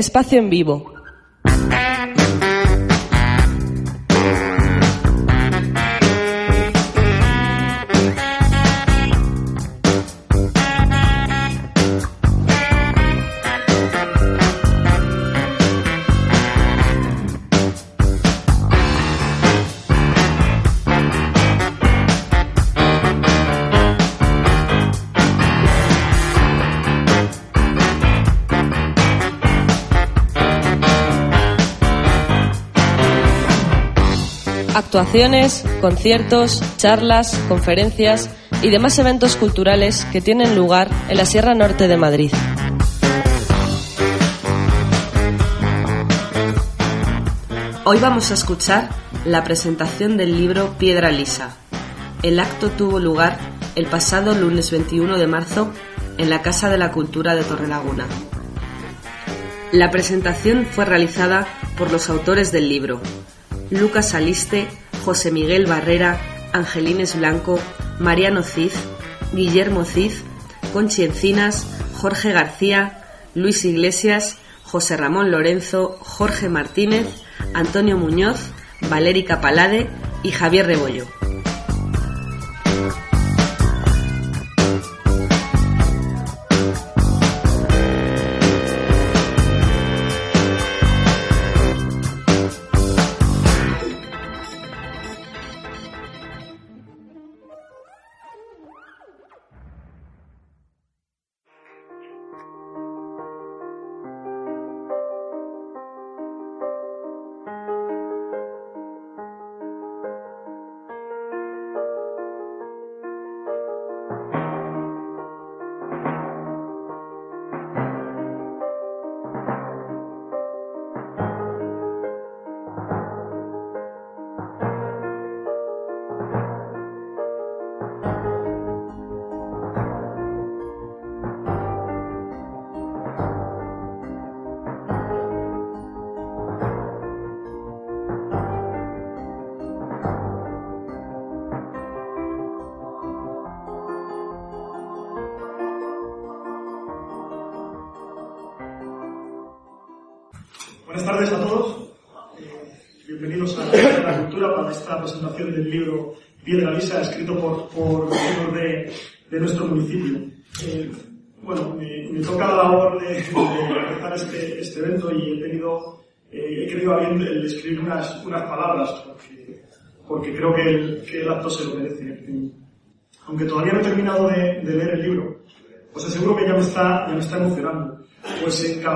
Espacio en vivo. Actuaciones, conciertos, charlas, conferencias y demás eventos culturales que tienen lugar en la Sierra Norte de Madrid. Hoy vamos a escuchar la presentación del libro Piedra Lisa. El acto tuvo lugar el pasado lunes 21 de marzo en la Casa de la Cultura de Torrelaguna. La presentación fue realizada por los autores del libro, Lucas Aliste, José Miguel Barrera, Angelines Blanco, Mariano Cid, Guillermo Cid, Conchi Encinas, Jorge García, Luis Iglesias, José Ramón Lorenzo, Jorge Martínez, Antonio Muñoz, Valérica Palade y Javier Rebollo.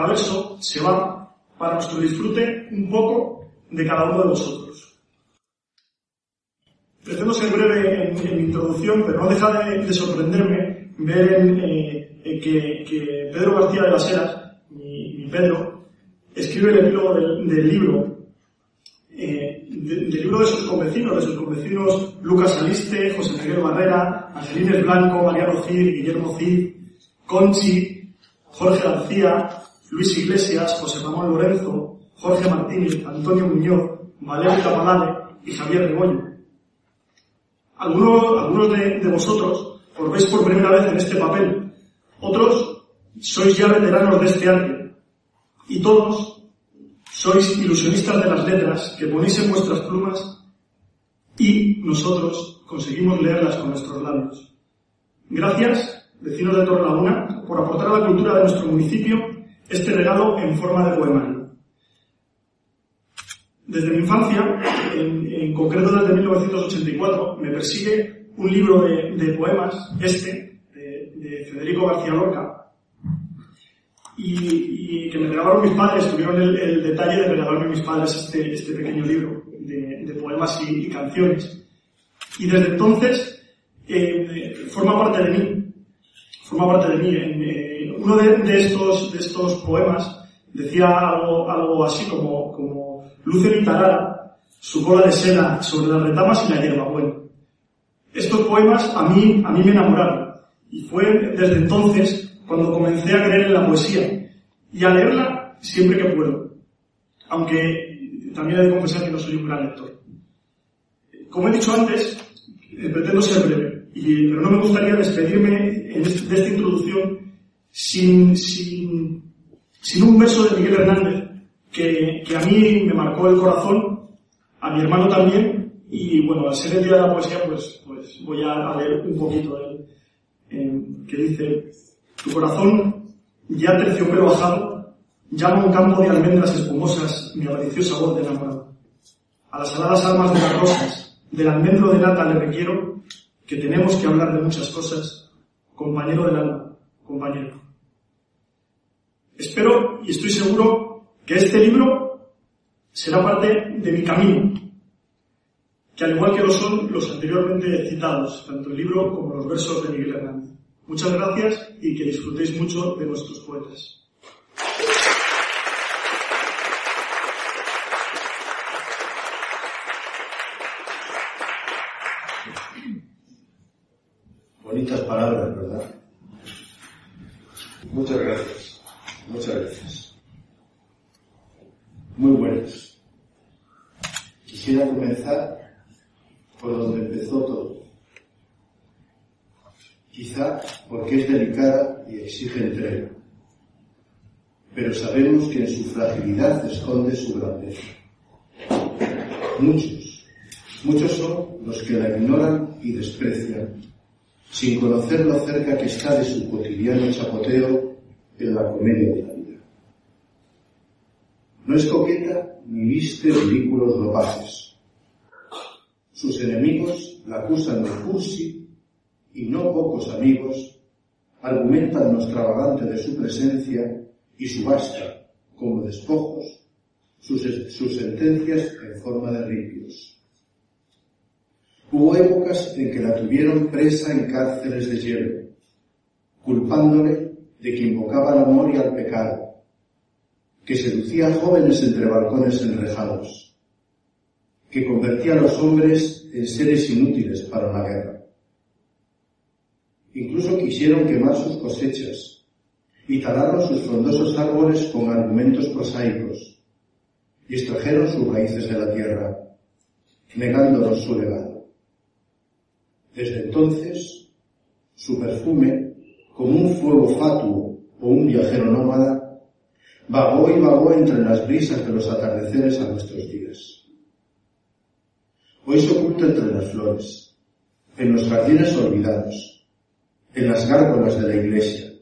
En verso se va para nuestro disfrute un poco de cada uno de vosotros. Pretendo ser breve en, mi introducción, pero no deja de, sorprenderme ver eh, eh, que, Pedro García de las Heras, mi, Pedro, escribe el epílogo del, libro, eh, del libro de sus convecinos, de sus convecinos Lucas Aliste, José Miguel Barrera, Angelines Blanco, Mariano Cid, Guillermo Cid, Conchi, Jorge García, Luis Iglesias, José Ramón Lorenzo, Jorge Martínez, Antonio Muñoz, Valerio Capalade y Javier Rebollo. Algunos, algunos de, vosotros os veis por primera vez en este papel, otros sois ya veteranos de este arte y todos sois ilusionistas de las letras que ponéis en vuestras plumas y nosotros conseguimos leerlas con nuestros labios. Gracias, vecinos de Torrelaguna, por aportar a la cultura de nuestro municipio este regalo en forma de poemario. Desde mi infancia, en, concreto desde 1984, me persigue un libro de, poemas, este, de, Federico García Lorca, y, que me regalaron mis padres, tuvieron el, detalle de regalarme mis padres este, este pequeño libro de, poemas y, canciones. Y desde entonces eh, forma parte de mí, forma parte de mí. Eh, uno de, estos, de estos poemas decía algo, algo así como, como luce mi tarara, su cola de seda sobre las retamas y la hierba. Bueno, estos poemas a mí, a mí me enamoraron. Y fue desde entonces cuando comencé a creer en la poesía y a leerla siempre que puedo. Aunque también he de confesar que no soy un gran lector. Como he dicho antes, eh, pretendo ser breve, y, pero no me gustaría despedirme este, de esta introducción sin, sin sin un verso de Miguel Hernández que, que, a mí me marcó el corazón, a mi hermano también, y bueno, al ser el día de la poesía, pues, pues voy a, leer un poquito de él, que dice, tu corazón ya terciopelo bajado, llama un campo de almendras espumosas mi avariciosa voz de enamorado. A las aladas almas de las rosas, del almendro de nata le requiero, que tenemos que hablar de muchas cosas, compañero del alma, compañero. Espero y estoy seguro que este libro será parte de mi camino, que al igual que lo son los anteriormente citados, tanto el libro como los versos de Miguel Hernández. Muchas gracias y que disfrutéis mucho de nuestros poetas. Bonitas palabras, ¿verdad? Muchas gracias. Muchas gracias. Muy buenas. Quisiera comenzar por donde empezó todo. Quizá porque es delicada y exige entrega. Pero sabemos que en su fragilidad esconde su grandeza. Muchos, muchos son los que la ignoran y desprecian, sin conocer lo cerca que está de su cotidiano chapoteo en la comedia de la vida. No es coqueta ni viste ridículos ropajes. Sus enemigos la acusan de cursi y no pocos amigos argumentan lo extravagante de su presencia y subasta como despojos sus, sus sentencias en forma de ripios. Hubo épocas en que la tuvieron presa en cárceles de hielo, culpándole de que invocaba al amor y al pecado, que seducía a jóvenes entre balcones enrejados, que convertía a los hombres en seres inútiles para la guerra. Incluso quisieron quemar sus cosechas y talaron sus frondosos árboles con argumentos prosaicos y extrajeron sus raíces de la tierra, negándonos su legado. Desde entonces, su perfume como un fuego fatuo o un viajero nómada, vagó y vagó entre las brisas de los atardeceres a nuestros días. Hoy se oculta entre las flores, en los jardines olvidados, en las gárgolas de la iglesia,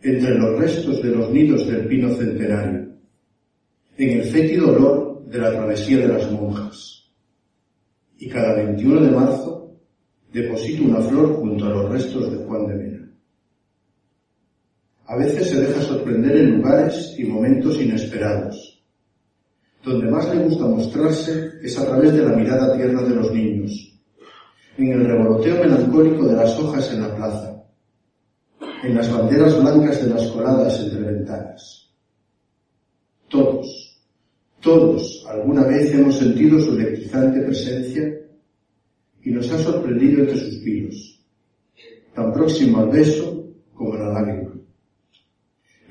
entre los restos de los nidos del pino centenario, en el fétido olor de la travesía de las monjas. Y cada 21 de marzo deposito una flor junto a los restos de Juan de Mena. A veces se deja sorprender en lugares y momentos inesperados. Donde más le gusta mostrarse es a través de la mirada tierna de los niños, en el revoloteo melancólico de las hojas en la plaza, en las banderas blancas de las coladas entre ventanas. Todos, todos alguna vez hemos sentido su electrizante presencia y nos ha sorprendido entre suspiros, tan próximo al beso como a la lágrima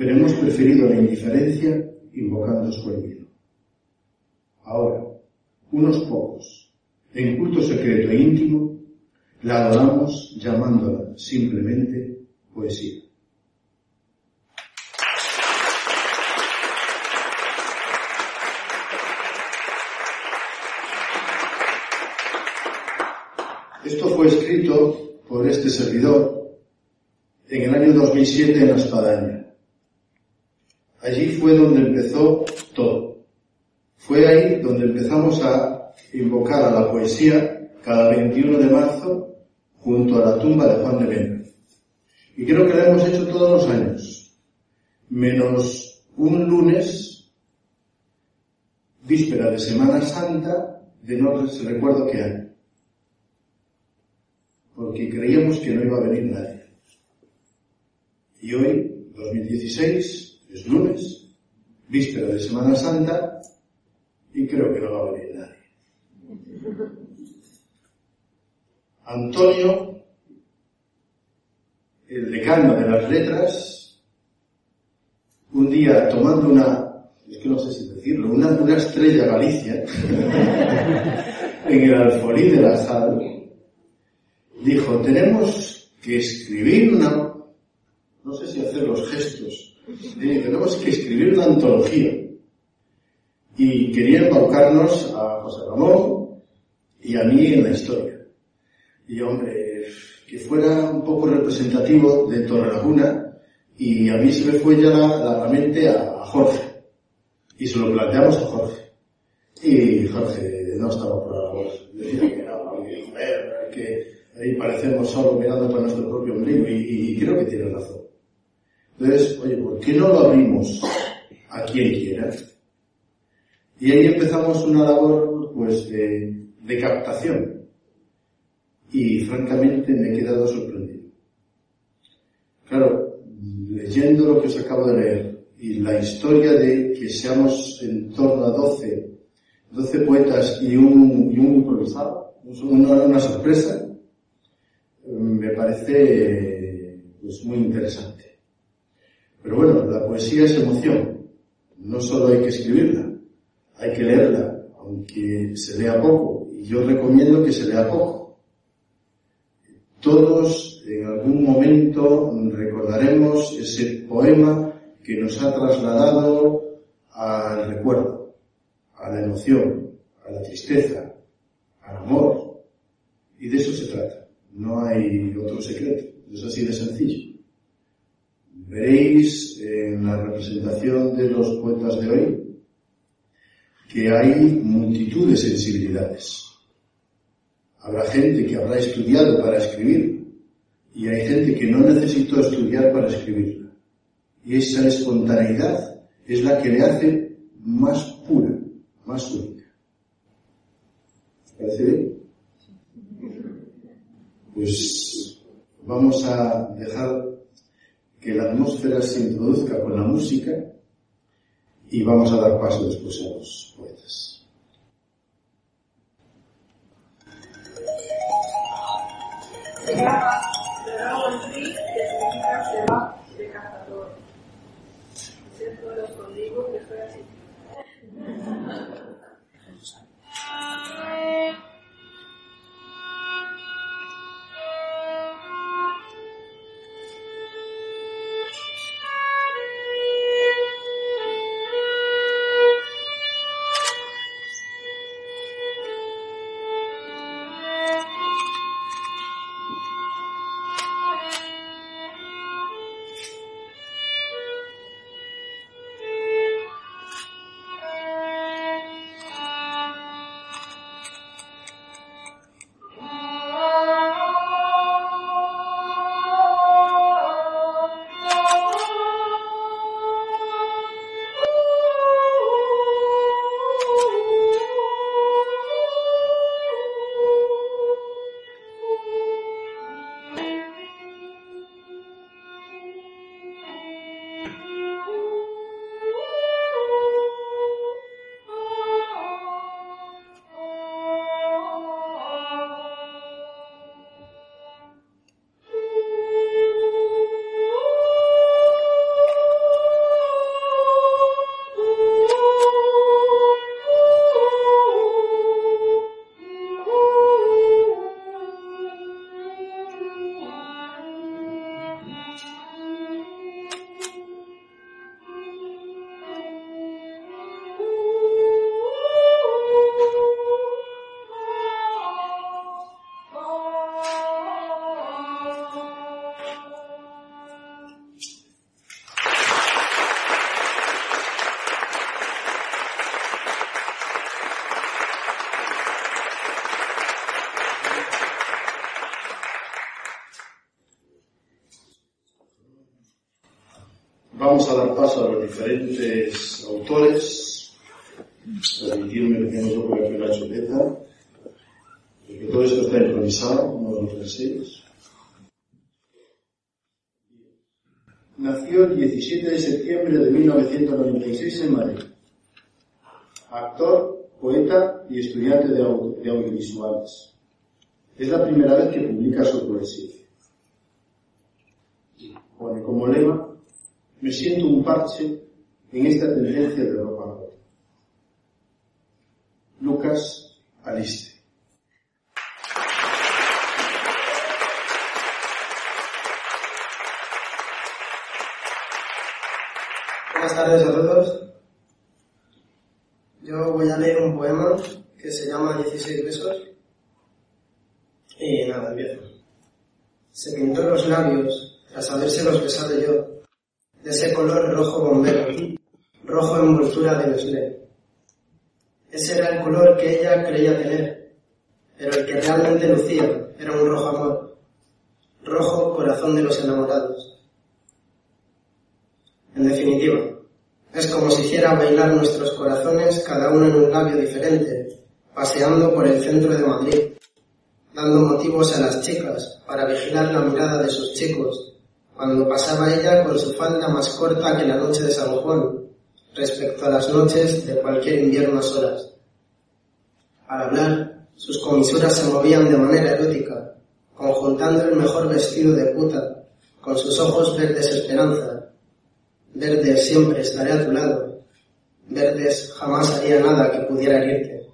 pero hemos preferido la indiferencia invocando su olvido. Ahora, unos pocos, en culto secreto e íntimo, la adoramos llamándola simplemente poesía. Esto fue escrito por este servidor en el año 2007 en La Allí fue donde empezó todo. Fue ahí donde empezamos a invocar a la poesía cada 21 de marzo junto a la tumba de Juan de Mena. Y creo que lo hemos hecho todos los años, menos un lunes, víspera de Semana Santa, de no recuerdo qué año. Porque creíamos que no iba a venir nadie. Y hoy, 2016, es lunes, víspera de Semana Santa, y creo que no va a venir nadie. Antonio, el decano de las letras, un día tomando una, es que no sé si decirlo, una, una estrella Galicia, en el alfolí de la sala, dijo, tenemos que escribir una, no sé si hacer los gestos, tenemos que escribir una antología. Y quería embaucarnos a José Ramón y a mí en la historia. Y hombre, que fuera un poco representativo de Torrelaguna y a mí se me fue ya la, mente a, Jorge. Y se lo planteamos a Jorge. Y Jorge no estaba por la labor. Decía que no, que ahí parecemos solo mirando para nuestro propio ombligo y creo que tiene razón. Entonces, oye, ¿por qué no lo abrimos a quien quiera? Y ahí empezamos una labor, pues, de, captación. Y francamente me he quedado sorprendido. Claro, leyendo lo que os acabo de leer y la historia de que seamos en torno a 12, 12 poetas y un, y un improvisado, una, una sorpresa, me parece pues muy interesante. Pero bueno, la poesía es emoción. No solo hay que escribirla, hay que leerla, aunque se lea poco. Y yo recomiendo que se lea poco. Todos en algún momento recordaremos ese poema que nos ha trasladado al recuerdo, a la emoción, a la tristeza, al amor. Y de eso se trata. No hay otro secreto. Es así de sencillo. Veréis en la representación de los poetas de hoy que hay multitud de sensibilidades. Habrá gente que habrá estudiado para escribir y hay gente que no necesitó estudiar para escribirla. Y esa espontaneidad es la que le hace más pura, más única. ¿Os parece bien? Pues vamos a dejar que la atmósfera se introduzca con la música y vamos a dar paso después a los poetas. Primera vez que publica su poesía. Pone como lema, me siento un parche en esta tendencia de ropa Lucas Aliste. Buenas tardes a todos. Yo voy a leer un poema que se llama 16 besos. Y nada, empiezo. Se pintó los labios tras habérselos besado yo, de ese color rojo bombero, rojo envoltura de Nestlé. Ese era el color que ella creía tener, pero el que realmente lucía era un rojo amor, rojo corazón de los enamorados. En definitiva, es como si hiciera bailar nuestros corazones cada uno en un labio diferente, paseando por el centro de Madrid, dando motivos a las chicas para vigilar la mirada de sus chicos, cuando pasaba ella con su falda más corta que la noche de San Juan, respecto a las noches de cualquier invierno a solas. Al hablar, sus comisuras se movían de manera erótica, conjuntando el mejor vestido de puta, con sus ojos verdes esperanza, Verdes siempre estaré a tu lado. Verdes jamás haría nada que pudiera herirte.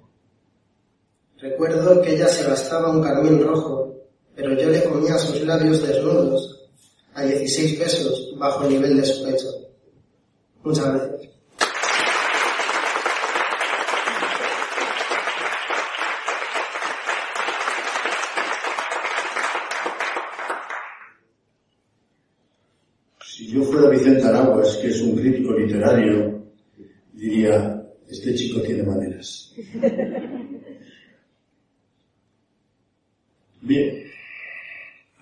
Recuerdo que ella se gastaba un carmín rojo, pero yo le comía sus labios desnudos, a 16 pesos bajo el nivel de su pecho. Muchas gracias. Vicente Araguas, que es un crítico literario, diría, este chico tiene maneras. Bien,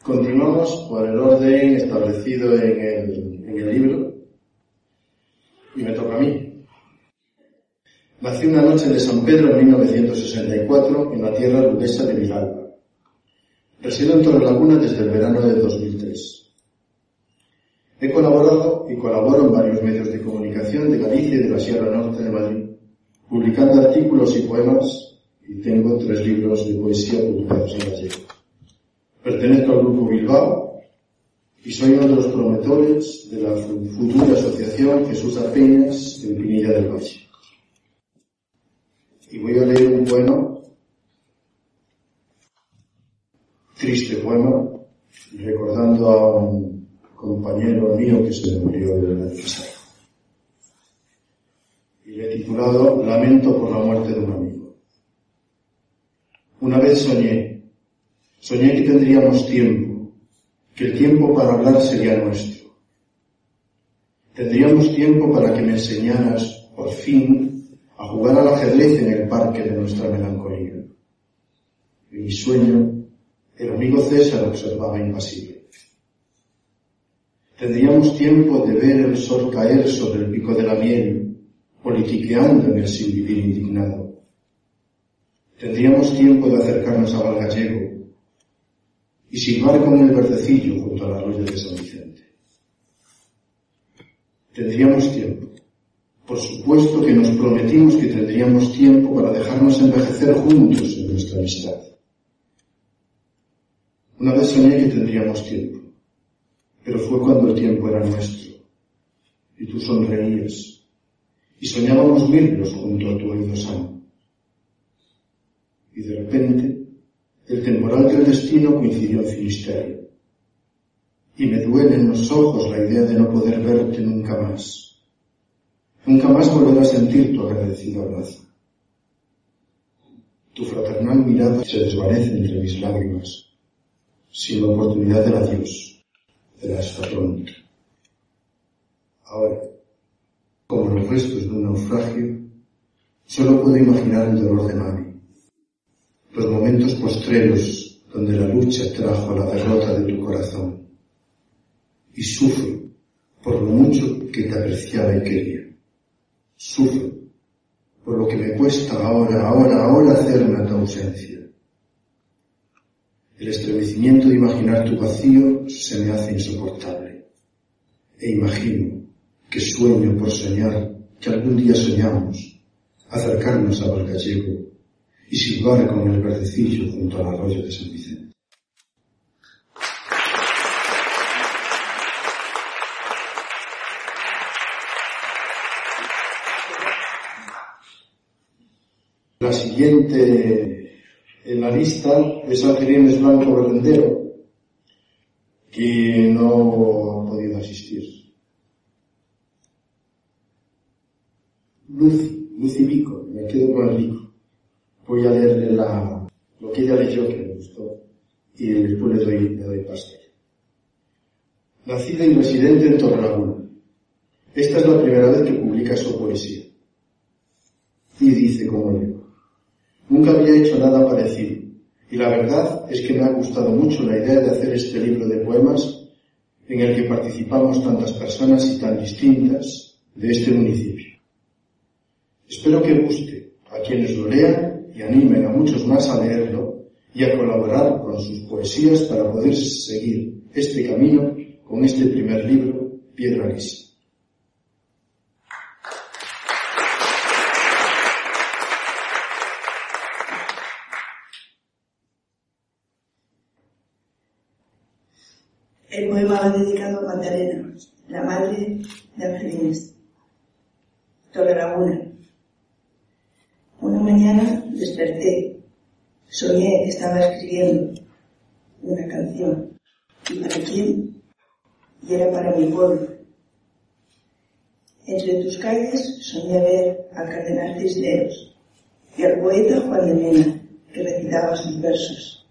continuamos por el orden establecido en el, libro y me toca a mí. Nací una noche de San Pedro en 1964 en la tierra rudesa de Villalba. Resido en Torrelaguna desde el verano de 2003. He colaborado y colaboro en varios medios de comunicación de Galicia y de la Sierra Norte de Madrid, publicando artículos y poemas, y tengo tres libros de poesía publicados en gallego. Pertenezco al Grupo Bilbao y soy uno de los promotores de la futura asociación Jesús Apeñas en Pinilla del Valle. Y voy a leer un poema, triste poema, recordando a un compañero mío que se murió el año pasado. Y le he titulado Lamento por la muerte de un amigo. Una vez soñé, soñé que tendríamos tiempo, que el tiempo para hablar sería nuestro. Tendríamos tiempo para que me enseñaras, por fin, a jugar al ajedrez en el parque de nuestra melancolía. En mi sueño, el amigo César observaba impasible. Tendríamos tiempo de ver el sol caer sobre el pico de la miel, politiqueando en el indignado. Tendríamos tiempo de acercarnos a Valgallego y silbar con el verdecillo junto al arroyo de San Vicente. Tendríamos tiempo. Por supuesto que nos prometimos que tendríamos tiempo para dejarnos envejecer juntos en nuestra amistad. Una vez soñé que tendríamos tiempo pero fue cuando el tiempo era nuestro. Y tú sonreías. Y soñábamos verlos junto a tu oído sano. Y de repente, el temporal del destino coincidió en Finisterre. Y me duele en los ojos la idea de no poder verte nunca más. Nunca más volver a sentir tu agradecido abrazo. Tu fraternal mirada se desvanece entre mis lágrimas, sin la oportunidad del adiós Ahora, como los restos de un naufragio, solo puedo imaginar el dolor de Mami, los momentos postreros donde la lucha trajo a la derrota de tu corazón, y sufro por lo mucho que te apreciaba y quería. Sufro por lo que me cuesta ahora, ahora, ahora hacerme a tu ausencia. El estremecimiento de imaginar tu vacío se me hace insoportable. E imagino que sueño por soñar, que algún día soñamos, acercarnos a Valgallego y silbar con el verdecillo junto al arroyo de San Vicente. La siguiente en la lista es Angelines Blanco Berrendero, que no ha podido asistir. Lucy, Lucy Vico, me quedo con el Vico. Voy a leerle la, lo que ella leyó que me gustó y después le doy, le doy pastel. Nacida y residente en Torrelaguna. Esta es la primera vez que publica su poesía. Y dice como leo. Nunca había hecho nada parecido. Y la verdad es que me ha gustado mucho la idea de hacer este libro de poemas en el que participamos tantas personas y tan distintas de este municipio. Espero que guste a quienes lo lean y animen a muchos más a leerlo y a colaborar con sus poesías para poder seguir este camino con este primer libro, Piedra Lisa. Dedicado a Magdalena, la madre de Angelines. Una mañana desperté, soñé que estaba escribiendo una canción. ¿Y para quién? Y era para mi pueblo. Entre tus calles soñé ver al cardenal Cisneros y al poeta Juan de Mena, que recitaba sus versos.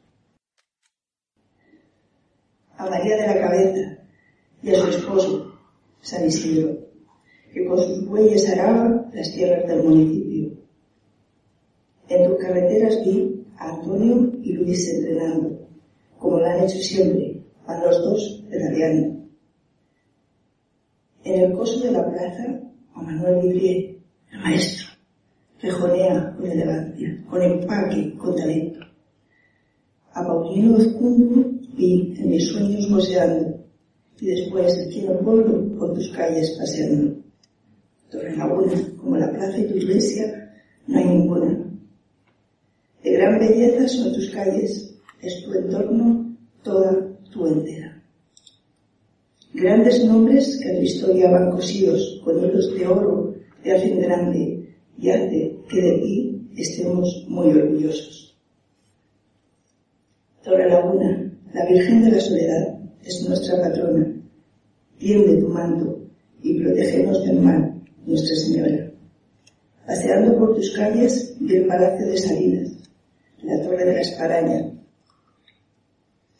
A María de la Cabeza y a su esposo, San Isidro, que con sus bueyes araba las tierras del municipio. En tus carreteras vi a Antonio y Luis entrenando, como lo han hecho siempre, a los dos pedaleando. En el coso de la plaza, a Manuel Vidrier, el maestro, rejonea con elegancia, con empaque, con talento. A Paulino Oscundo vi en mis sueños goceando, y después aquí en el por tus calles paseando. Torre Laguna, como la plaza y tu iglesia, no hay ninguna. De gran belleza son tus calles, es tu entorno toda tu entera. Grandes nombres que en la historia van cosidos con hilos de oro te hacen grande y hace que de ti estemos muy orgullosos. Torre Laguna, la Virgen de la Soledad es nuestra patrona. Tiende tu manto y protégenos del mal, Nuestra Señora. Paseando por tus calles vi el Palacio de Salinas, la Torre de la Esparaña,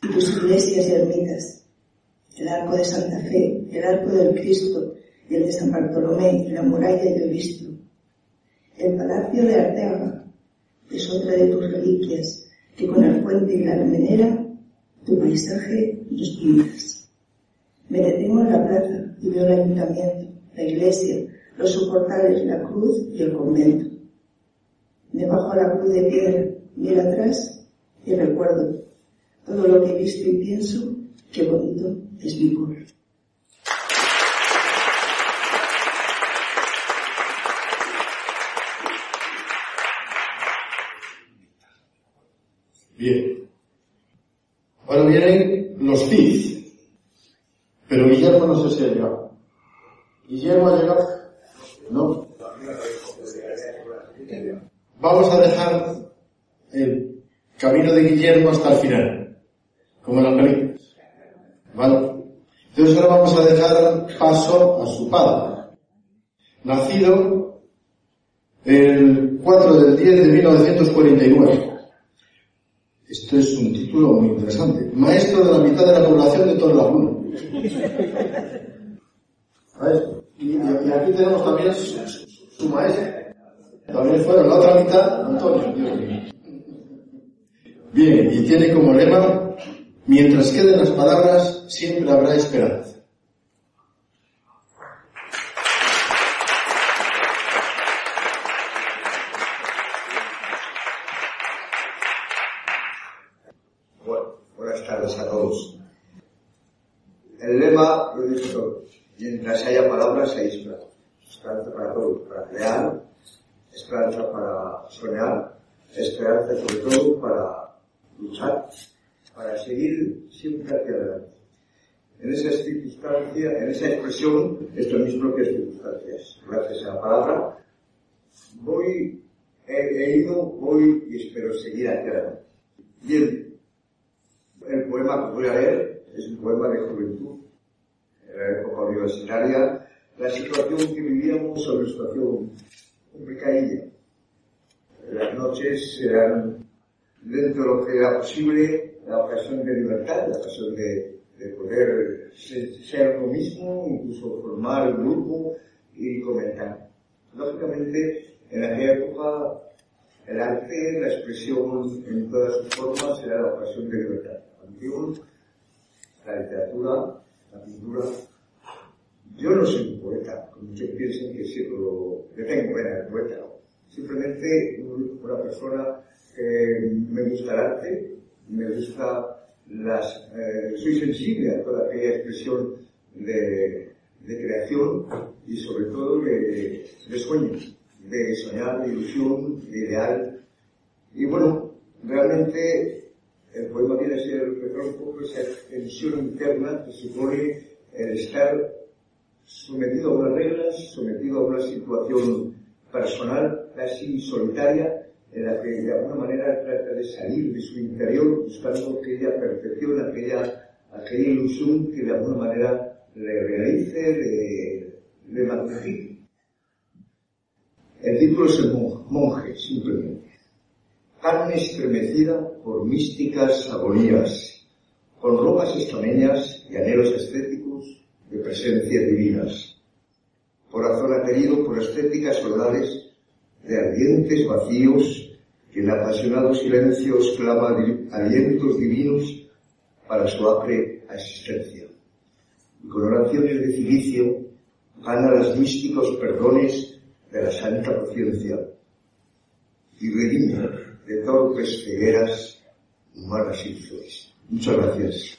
y tus iglesias y ermitas, el Arco de Santa Fe, el Arco del Cristo el de San Bartolomé la muralla de visto. El Palacio de Arteaga es otra de tus reliquias que con el puente y la almenera tu paisaje y tus. Me detengo en la plaza y veo el ayuntamiento, la iglesia, los soportales, la cruz y el convento. Me bajo la cruz de piedra, miro atrás y recuerdo todo lo que he visto y pienso, qué bonito es mi pueblo. Bien. Ahora vienen los CID. Pero Guillermo no sé si ha llegado. ¿Guillermo ha llegado? No. Vamos a dejar el camino de Guillermo hasta el final, como en la película. ¿Vale? Entonces ahora vamos a dejar paso a su padre. Nacido el 4 del 10 de 1949. Esto es un título muy interesante. Maestro de la mitad de la población de Torrelaguna. Y, y, aquí tenemos también su, su, maestro. También fueron la otra mitad, Antonio. Bien, y tiene como lema, mientras queden las palabras, siempre habrá esperanza. esperanza para soñar, esperanza sobre todo para luchar, para seguir siempre hacia adelante. En esa circunstancia, en esa expresión, esto mis circunstancias, gracias a la palabra, voy, he, ido, voy y espero seguir hacia adelante. Bien, el poema que voy a leer es un poema de juventud, en la época universitaria, la situación que vivíamos es una situación complicadilla. Las noches eran, dentro de lo que era posible, la ocasión de libertad, la ocasión de, de poder ser uno mismo, incluso formar un grupo y comentar. Lógicamente, en aquella época, el arte, la expresión en todas sus formas era la ocasión de libertad la literatura, la pintura. Yo no soy un poeta, como muchos piensan que sí, pero yo tengo buena de poeta. Simplemente una persona que me gusta el arte, me gusta las, eh, soy sensible a toda aquella expresión de, de creación y sobre todo de, de sueño, de soñar, de ilusión, de ideal. Y bueno, realmente el poema viene a ser un poco esa tensión interna que supone el estar sometido a unas reglas, sometido a una situación personal casi solitaria en la que de alguna manera trata de salir de su interior buscando aquella perfección, aquella, aquella ilusión que de alguna manera le realice, magnifique. El título es el monje, simplemente carne estremecida por místicas agonías, con ropas estameñas y anhelos estéticos de presencias divinas. Corazón aterido por estéticas soledades de ardientes vacíos que en apasionados silencios clama alientos divinos para su acre existencia. Y con oraciones de cilicio gana los místicos perdones de la santa conciencia y redime de torpes cegueras humanas y flores. Muchas gracias.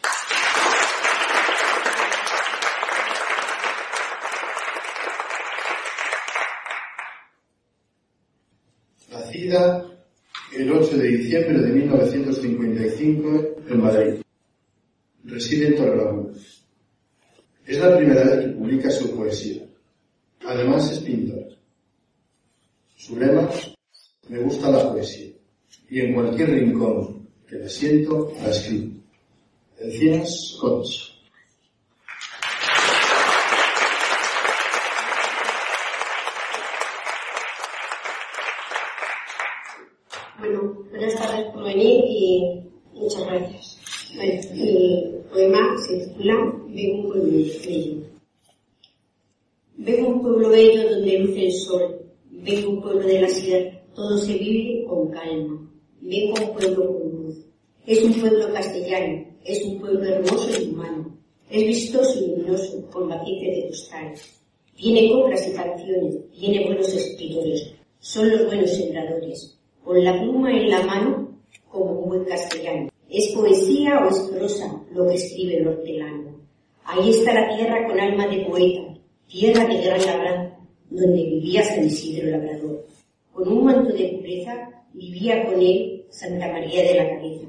Nacida el 8 de diciembre de 1955 en Madrid. Reside en Torrelavuna. Es la primera vez que publica su poesía. Además es pintor. Su lema, me gusta la poesía y en cualquier rincón que me siento la escribo. Encinas Coach. Bueno, buenas tardes por venir y muchas gracias. Bueno, mi poema se titula Vengo un pueblo bello. Vengo un pueblo bello donde luce el sol. Vengo un pueblo de la sierra. Todo se vive con calma vengo a un pueblo con luz. Es un es un pueblo hermoso y humano. Es vistoso y luminoso, con matices de costal. Tiene obras y canciones, tiene buenos escritores. Son los buenos sembradores. Con la pluma en la mano, como un buen castellano. ¿Es poesía o es prosa lo que escribe el hortelano? Ahí está la tierra con alma de poeta, tierra de gran labranza, donde vivía San Isidro Labrador. Con un manto de pureza vivía con él Santa María de la Cabeza,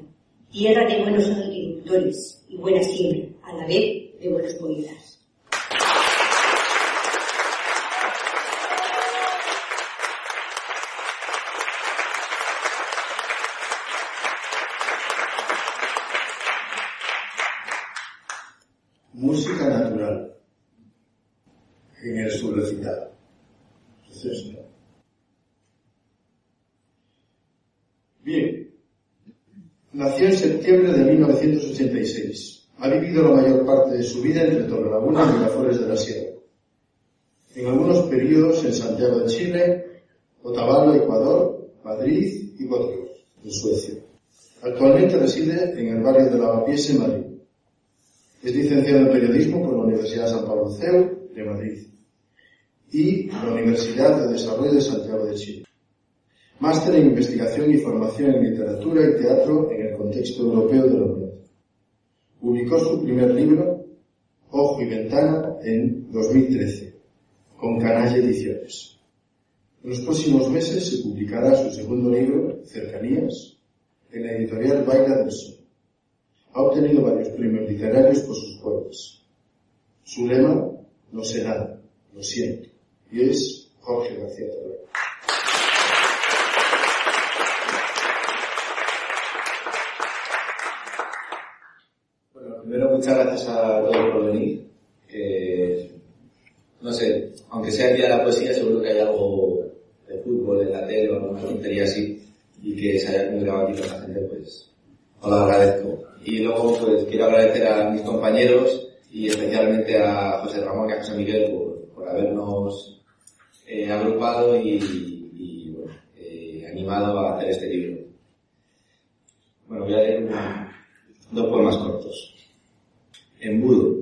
tierra de buenos agricultores y buena siembra, a la vez de buenos poetas. Música natural en el subrecitado. Bien, nació en septiembre de 1986. Ha la mayor parte de su vida entre Torrelaguna y Miraflores de la Sierra. En algunos periodos en Santiago de Chile, Otavalo, Ecuador, Madrid y Göteborg, en Suecia. Actualmente reside en el barrio de Lavapiés, en Madrid. Es licenciado en periodismo por la Universidad San Pablo CEU de Madrid y la Universidad de Desarrollo de Santiago de Chile. Máster en Investigación y Formación en Literatura y Teatro en el contexto europeo de la Unión. Publicó su primer libro, Ojo y Ventana, en 2013, con Canalla Ediciones. En los próximos meses se publicará su segundo libro, Cercanías, en la editorial Baila del Sol. Ha obtenido varios premios literarios por sus poemas. Su lema, no sé nada, lo siento, y es Jorge García Torre. Bueno, primero muchas gracias a todos por venir. Que, no sé, aunque sea el día de la poesía, seguro que hay algo de fútbol en la tele o alguna tontería así, y que se haya congregado aquí con la gente, pues os lo agradezco. Y luego, pues quiero agradecer a mis compañeros y especialmente a José Ramón y a José Miguel por, por habernos eh, agrupado y, eh, animado a hacer este libro. Bueno, voy a leer dos poemas cortos. Embudo.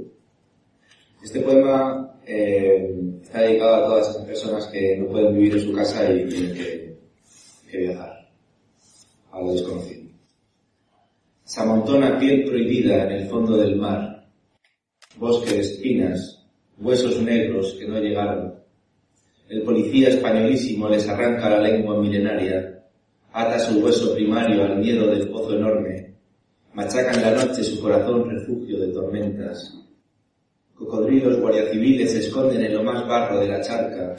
Este poema eh, está dedicado a todas esas personas que no pueden vivir en su casa y tienen que, que viajar a lo desconocido. Se amontona piel prohibida en el fondo del mar, bosque de espinas, huesos negros que no llegaron. El policía españolísimo les arranca la lengua milenaria, ata su hueso primario al miedo del pozo enorme, machaca en la noche su corazón refugio de tormentas. Cocodrilos guardiaciviles se esconden en lo más barro de la charca.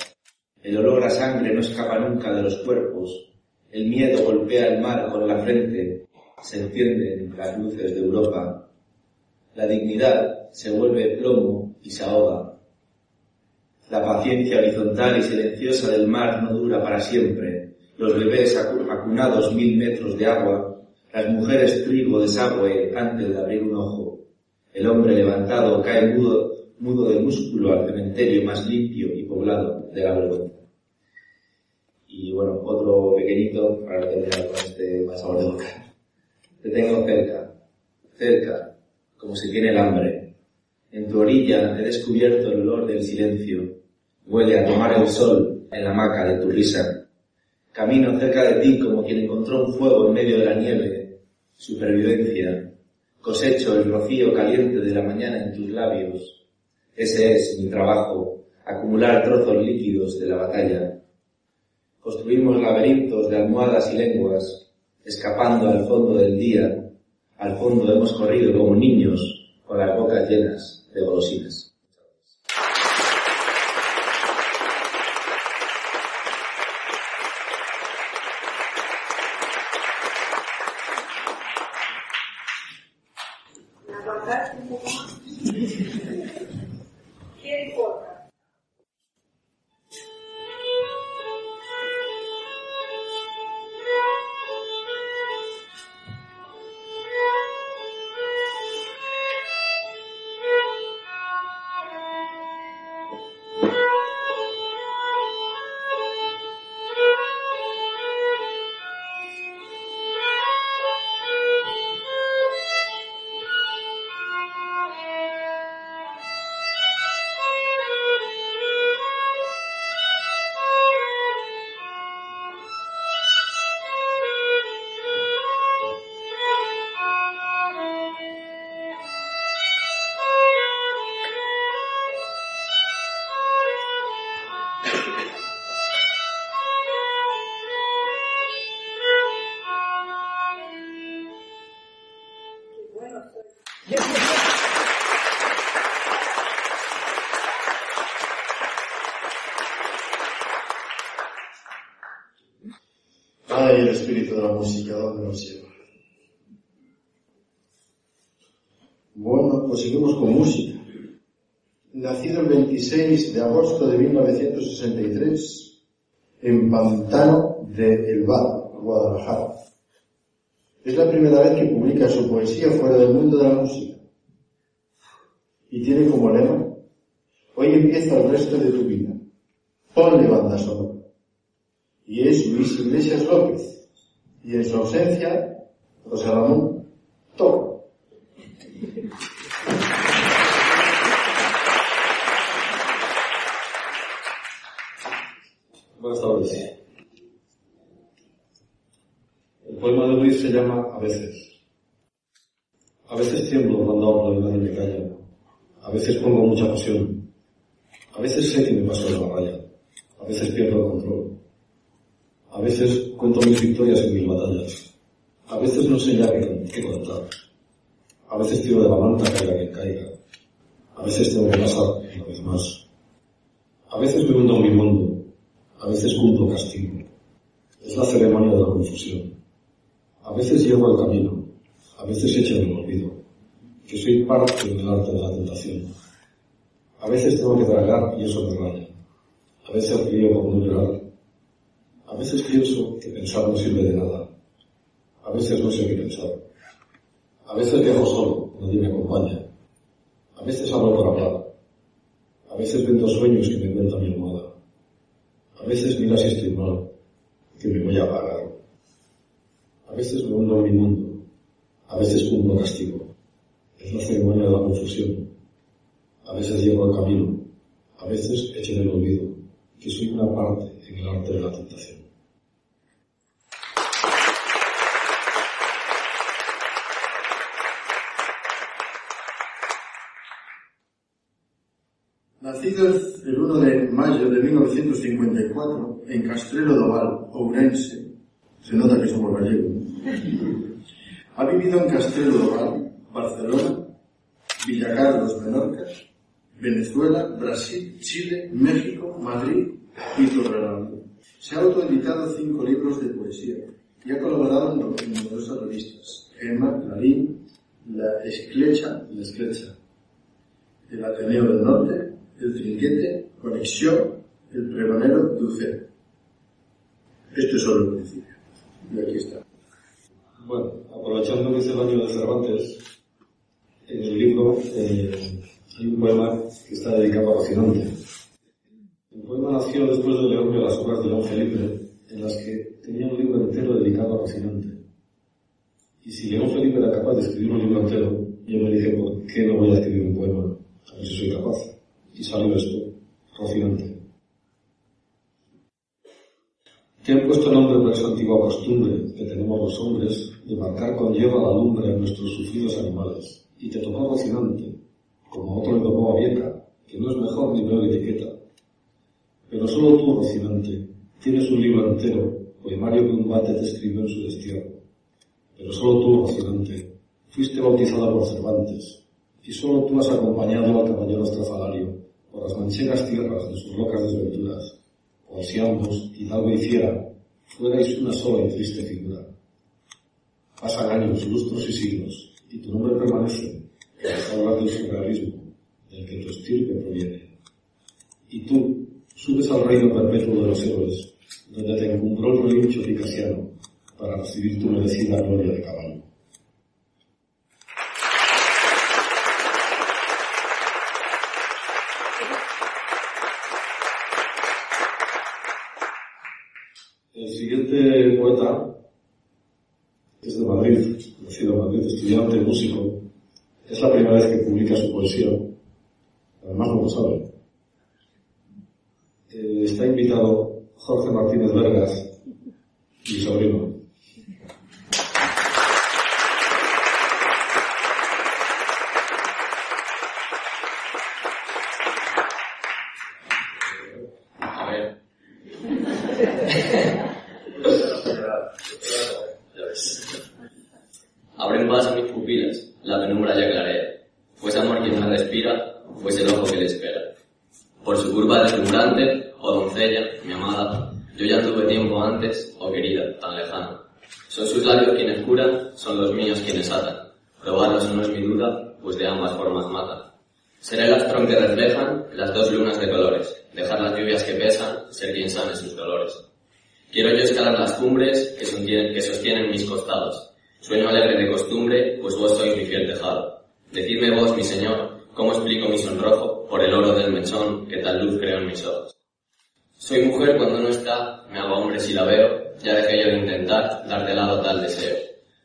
El olor a sangre no escapa nunca de los cuerpos. El miedo golpea el mar con la frente. Se encienden las luces de Europa. La dignidad se vuelve plomo y se ahoga. La paciencia horizontal y silenciosa del mar no dura para siempre. Los bebés acu- acunados mil metros de agua. Las mujeres trigo desagüe antes de abrir un ojo. El hombre levantado cae mudo, mudo de músculo al cementerio más limpio y poblado de la vergüenza. Y bueno, otro pequeñito para terminar con este más de boca. Te tengo cerca, cerca, como si tiene el hambre. En tu orilla he descubierto el olor del silencio. Huele a tomar el sol en la hamaca de tu risa. Camino cerca de ti como quien encontró un fuego en medio de la nieve. Supervivencia. Cosecho el rocío caliente de la mañana en tus labios. Ese es mi trabajo, acumular trozos líquidos de la batalla. Construimos laberintos de almohadas y lenguas, escapando al fondo del día. Al fondo hemos corrido como niños, con las bocas llenas de golosinas. De la música, ¿dónde nos lleva? Bueno, pues seguimos con música. Nacido el 26 de agosto de 1963 en Pantano de El Guadalajara. Es la primera vez que publica su poesía fuera del mundo de la música. Y tiene como lema, hoy empieza el resto de tu vida. Ponle banda sonora y es Luis Iglesias López. Y en su ausencia, José Ramón Toro. Buenas tardes. El poema de hoy se llama A veces. A veces tiemblo cuando hablo y nadie me calla. A veces pongo mucha pasión. A veces sé que me paso de la raya. A veces pierdo el control. A veces cuento mis victorias y mis batallas. A veces no sé ya qué, qué contar. A veces tiro de la manta caiga quien caiga. A veces tengo que pasar una vez más. A veces me hundo en mi mundo. A veces cumplo castigo. Ceremonia de la confusión. A veces llevo el camino. A veces echo en el olvido. Que soy parte del arte de la tentación. A veces tengo que tragar y eso me raya. A veces río por no llorar. A veces pienso que pensar no sirve de nada. A veces no sé qué pensar. A veces viajo solo, nadie me acompaña. A veces hablo por hablar. A veces vendo sueños que me cuenta mi almohada. A veces mira si estoy mal, que me voy a apagar. A veces me hundo en mi mundo. A veces cumplo castigo. Es la ceremonia de la confusión. A veces llevo el camino. A veces echo en el olvido que soy una parte en el arte de la tentación. Nacido el 1 de mayo de 1954 en Castrelo do Val, Ourense, se nota que somos gallegos, ha vivido en Castrelo do Val, Barcelona, Villacarlos, Menorca, Venezuela, Brasil, Chile, México, Madrid y Torrelavento. Se ha autoeditado cinco libros de poesía y ha colaborado en numerosas revistas. Emma, Clarín, La Esclecha, La Esclecha, El Ateneo del Norte, El Trinquete, Conexión, El Pregonero, Dulce. Esto es solo el principio. Y aquí está. Bueno, aprovechando que es el año de Cervantes, en el libro eh, hay un poema que está dedicado a Rocinante. El poema nació después de leerme las obras de Don Felipe, en las que tenía un libro entero dedicado a Rocinante. Y si León Felipe era capaz de escribir un libro entero, yo me dije, ¿por qué no voy a escribir un poema? A ver si soy capaz. Y salió esto, Rocinante. Te han puesto nombre por esa antigua costumbre que tenemos los hombres de marcar con hierro la lumbre en nuestros sufridos animales. Y te tocó Rocinante, como a otro le tocó a Vieca, que no es mejor ni peor etiqueta. Pero solo tú, Rocinante, tienes un libro entero, poemario que un bate te escribió en su destierro. Pero solo tú, Rocinante, fuiste bautizada por Cervantes, y solo tú has acompañado al caballero estrafalario por las manchegas tierras de sus locas desventuras, cual si ambos, y fiera, fuerais una sola y triste figura. Pasan años, lustros y siglos, y tu nombre permanece, que es hablar del surrealismo, del que tu estirpe proviene. Y tú subes al reino perpetuo de los héroes, donde te encumbró el relincho picasiano, para recibir tu merecida gloria de caballo. El siguiente poeta es de Madrid, nacido en Madrid, estudiante, músico. Es la primera vez que publica su poesía. Además no lo sabe. Eh, está invitado Jorge Martínez Vergas, mi sobrino. A ver. Ya ves. Abren paso mis pupilas, la penumbra ya clarea. Pues amor quien me respira, pues el ojo que le espera. Por su curva deslumbrante, oh doncella, mi amada, yo ya tuve tiempo antes, oh querida, tan lejana. Son sus labios quienes curan, son los míos quienes atan. Probarlos no es mi duda, pues de ambas formas matan. Seré el astrón que reflejan las dos lunas de colores, dejar las lluvias que pesan, ser quien sane sus dolores. Quiero yo escalar las cumbres que sostienen, que sostienen mis costados. Sueño alegre de costumbre, pues vos sois mi fiel tejado. Decidme vos, mi señor, cómo explico mi sonrojo por el oro del mechón que tal luz creó en mis ojos. Soy mujer cuando no está, me hago hombre si la veo, ya dejé yo de intentar dar de lado tal deseo.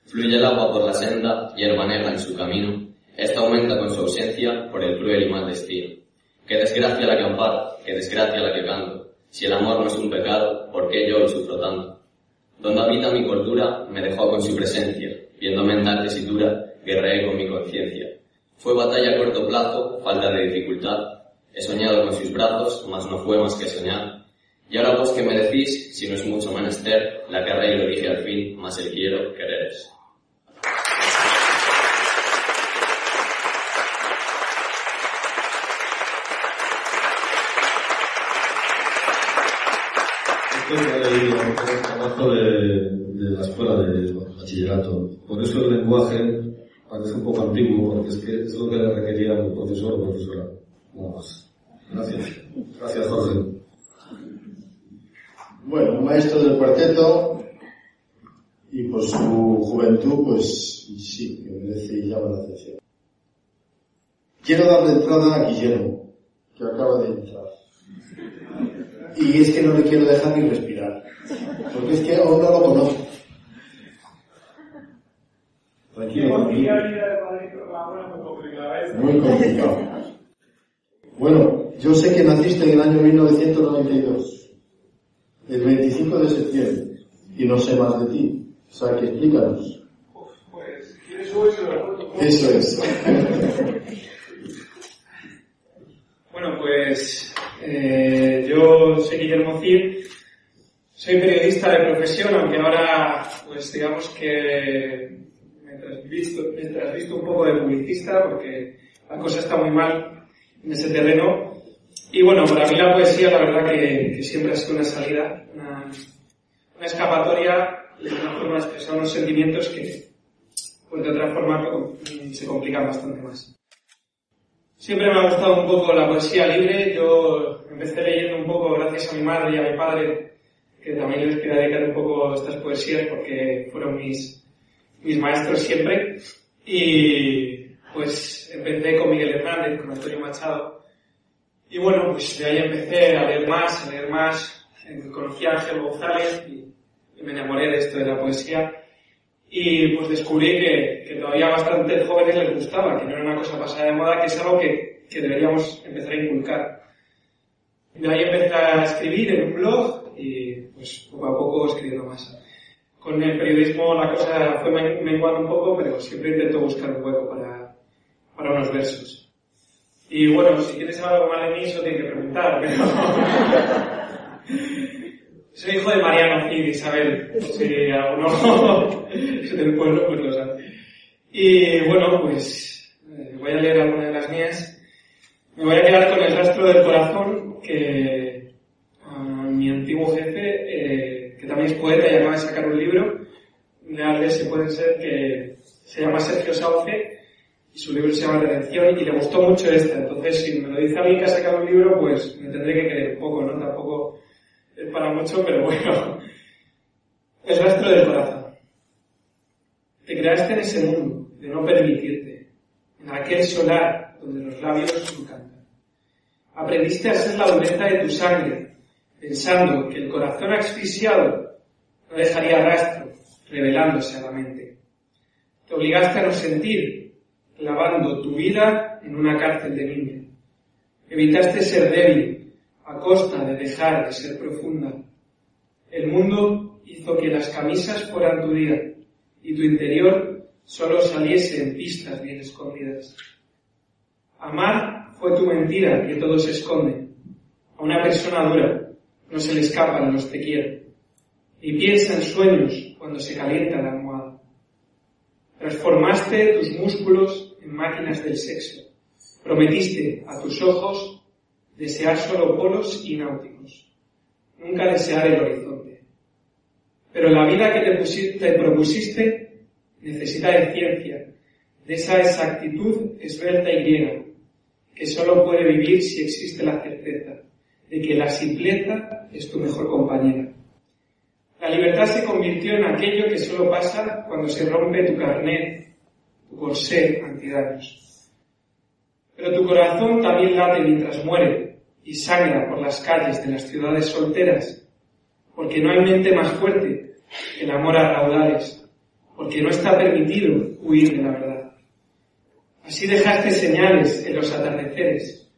Fluye el agua por la senda, hierba negra en su camino, esta aumenta con su ausencia por el cruel y mal destino. Qué desgracia la que qué desgracia la que canto. Si el amor no es un pecado, ¿por qué yo lo sufro tanto? Donde habita mi cordura, me dejó con su presencia. Viéndome en tal tesitura, guerreé con mi conciencia. Fue batalla a corto plazo, falta de dificultad. He soñado con sus brazos, mas no fue más que soñar. Y ahora pues que me decís, si no es mucho menester, la que rey lo dije al fin, más el quiero quereres. Leído es trabajo de, de la escuela de bachillerato. Por eso el lenguaje parece un poco antiguo, porque es que es lo que le requería el profesor o profesora. Más. Gracias. Gracias, Jorge. Bueno, un maestro del cuarteto y por su juventud, pues sí, que merece y llama la atención. Quiero darle entrada a Guillermo, que acaba de entrar. Y es que no le quiero dejar ni respirar, porque es que aún no lo conozco. Tranquilo, tranquilo. Muy complicado. Bueno, yo sé que naciste en el año 1992, el 25 de septiembre, y no sé más de ti. O sea, que explícanos. Pues, ¿quieres eso? Eso es. Bueno, pues eh, yo soy Guillermo Cid, soy periodista de profesión, aunque ahora, pues digamos que mientras visto, mientras visto un poco de publicista, porque la cosa está muy mal en ese terreno. Y bueno, para mí la poesía, la verdad que, que siempre ha sido una salida, una, una escapatoria, una forma de expresar unos sentimientos que, pues de otra forma, se complican bastante más. Siempre me ha gustado un poco la poesía libre. Yo empecé leyendo un poco gracias a mi madre y a mi padre, que también les quería dedicar un poco estas poesías porque fueron mis, mis maestros siempre. Y pues empecé con Miguel Hernández, con Antonio Machado. Y bueno, pues de ahí empecé a leer más, a leer más. Conocí a Ángel González y, me enamoré de esto de la poesía. Y pues descubrí que, que todavía a bastantes jóvenes les gustaba, que no era una cosa pasada de moda, que es algo que, que deberíamos empezar a inculcar. De ahí empecé a escribir en un blog y pues poco a poco escribiendo más. Con el periodismo la cosa fue menguando un poco, pero siempre intento buscar un hueco para, para unos versos. Y bueno, si quieres saber algo más de mí, eso tienes que preguntar, pero... Soy hijo de Mariano Cid Isabel, si alguno es del pueblo, pues lo sabe. Y bueno, pues eh, voy a leer alguna de las mías. Me voy a quedar con el rastro del corazón que a mi antiguo jefe, eh, que también es poeta y acaba de sacar un libro, de si puede ser que se llama Sergio Sauce y su libro se llama Redención y le gustó mucho esta. Entonces, si me lo dice alguien que ha sacado un libro, pues me tendré que creer poco, ¿no? Tampoco es para mucho, pero bueno. El rastro del corazón. Te creaste en ese mundo de no permitirte, en aquel solar donde los labios no cantan. Aprendiste a ser la dureza de tu sangre, pensando que el corazón asfixiado no dejaría rastro, revelándose a la mente. Te obligaste a no sentir, clavando tu vida en una cárcel de niño. Evitaste ser débil a costa de dejar de ser profunda. El mundo hizo que las camisas fueran tu día y tu interior solo saliese en pistas bien escondidas. Amar fue tu mentira que todo se esconde. A una persona dura no se le escapan los te quiero. Ni piensa en sueños cuando se calienta la almohada. Transformaste tus músculos en máquinas del sexo. Prometiste a tus ojos desear solo polos y náuticos. Nunca desear el horizonte. Pero la vida que te, pusiste, te propusiste necesita de ciencia, de esa exactitud esbelta y griega, que solo puede vivir si existe la certeza de que la simpleza es tu mejor compañera. La libertad se convirtió en aquello que solo pasa cuando se rompe tu carnet, tu corsé antidaños. Pero tu corazón también late mientras muere y sangra por las calles de las ciudades solteras, porque no hay mente más fuerte que el amor a raudales, porque no está permitido huir de la verdad. Así dejaste señales en los atardeceres,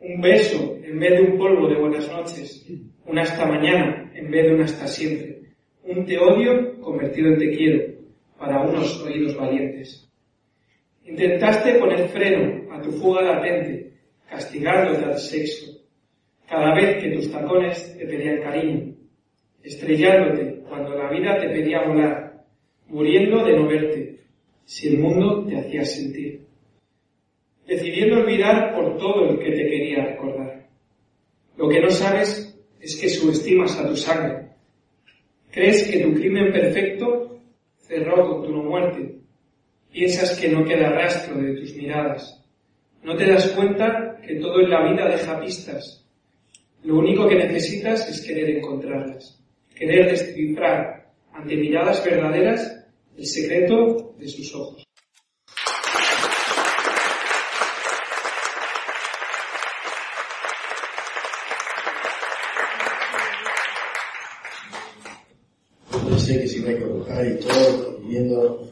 un beso en vez de un polvo de buenas noches, un hasta mañana en vez de un hasta siempre, un te odio convertido en te quiero para unos oídos valientes. Intentaste poner freno a tu fuga latente, castigándote al sexo, cada vez que tus tacones te pedían cariño, estrellándote cuando la vida te pedía volar, muriendo de no verte, si el mundo te hacía sentir, decidiendo olvidar por todo el que te quería recordar. Lo que no sabes es que subestimas a tu sangre. Crees que tu crimen perfecto cerró tu no muerte. Piensas que no queda rastro de tus miradas. No te das cuenta que todo en la vida deja pistas. Lo único que necesitas es querer encontrarlas, querer descifrar ante miradas verdaderas el secreto de sus ojos. Que se iba a y todo, viendo...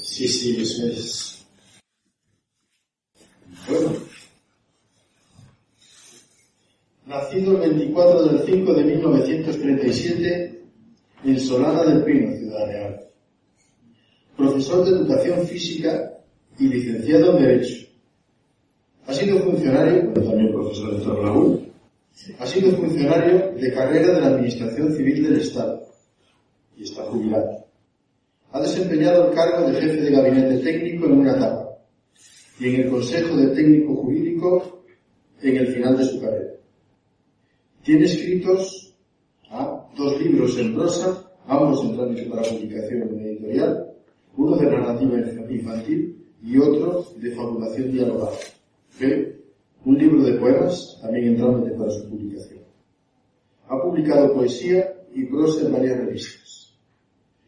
Sí, sí, eso es... Bueno. Nacido el 24 del 5 de 1937 en Solana del Pino, Ciudad Real. Profesor de Educación Física y licenciado en Derecho. Ha sido funcionario, pero también profesor de Torreón, ha sido funcionario de carrera de la Administración Civil del Estado y está jubilado. Ha desempeñado el cargo de jefe de gabinete técnico en una etapa y en el Consejo de Técnico Jurídico en el final de su carrera. Tiene escritos ah, dos libros en prosa, ambos en trámite para publicación editorial, uno de narrativa infantil y otro de fabulación dialogada. Un libro de poemas, también en trámite para su publicación. Ha publicado poesía y prosa en varias revistas.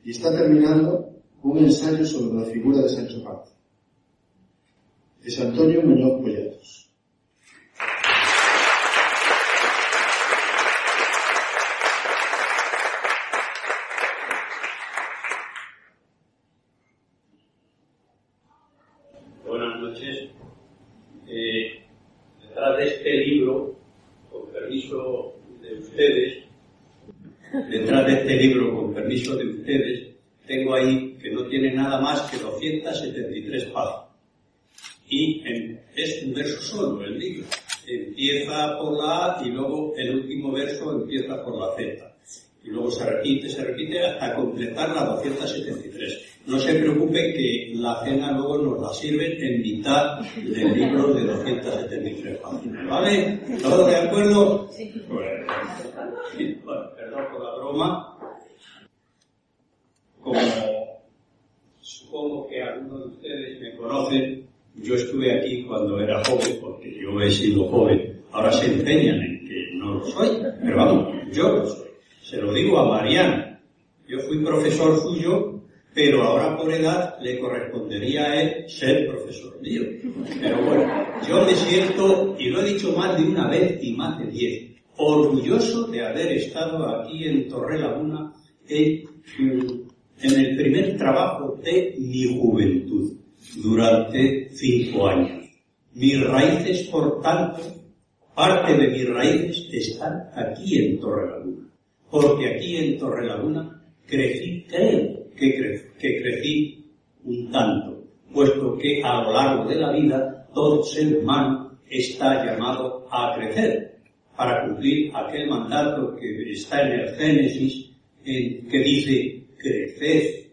Y está terminando un ensayo sobre la figura de Sancho Panza. Es Antonio Muñoz Collados. Buenas noches. Eh, detrás de este libro, con permiso de ustedes, detrás de este permiso de ustedes, tengo ahí que no tiene nada más que 273 páginas. Y en- es un verso solo el libro. Empieza por la A y luego el último verso empieza por la Z. Y luego se repite, se repite hasta completar las 273. No se preocupen que la cena luego nos la sirven en mitad del libro de 273 páginas. ¿Vale? ¿Todos de acuerdo? Bueno, sí, bueno, perdón por la broma. Como supongo que algunos de ustedes me conocen, yo estuve aquí cuando era joven, porque yo he sido joven. Ahora se empeñan en que no lo soy, pero vamos, yo lo soy. Se lo digo a Mariana. Yo fui profesor suyo, pero ahora por edad le correspondería a él ser profesor mío. Pero bueno, yo me siento, y lo he dicho más de una vez y más de diez, orgulloso de haber estado aquí en Torrelaguna en, en el primer trabajo de mi juventud durante cinco años. Mis raíces, por tanto, parte de mis raíces están aquí en Torrelaguna. Porque aquí en Torrelaguna crecí, creo que, cre- que crecí un tanto, puesto que a lo largo de la vida todo ser humano está llamado a crecer para cumplir aquel mandato que está en el Génesis, en- que dice creced,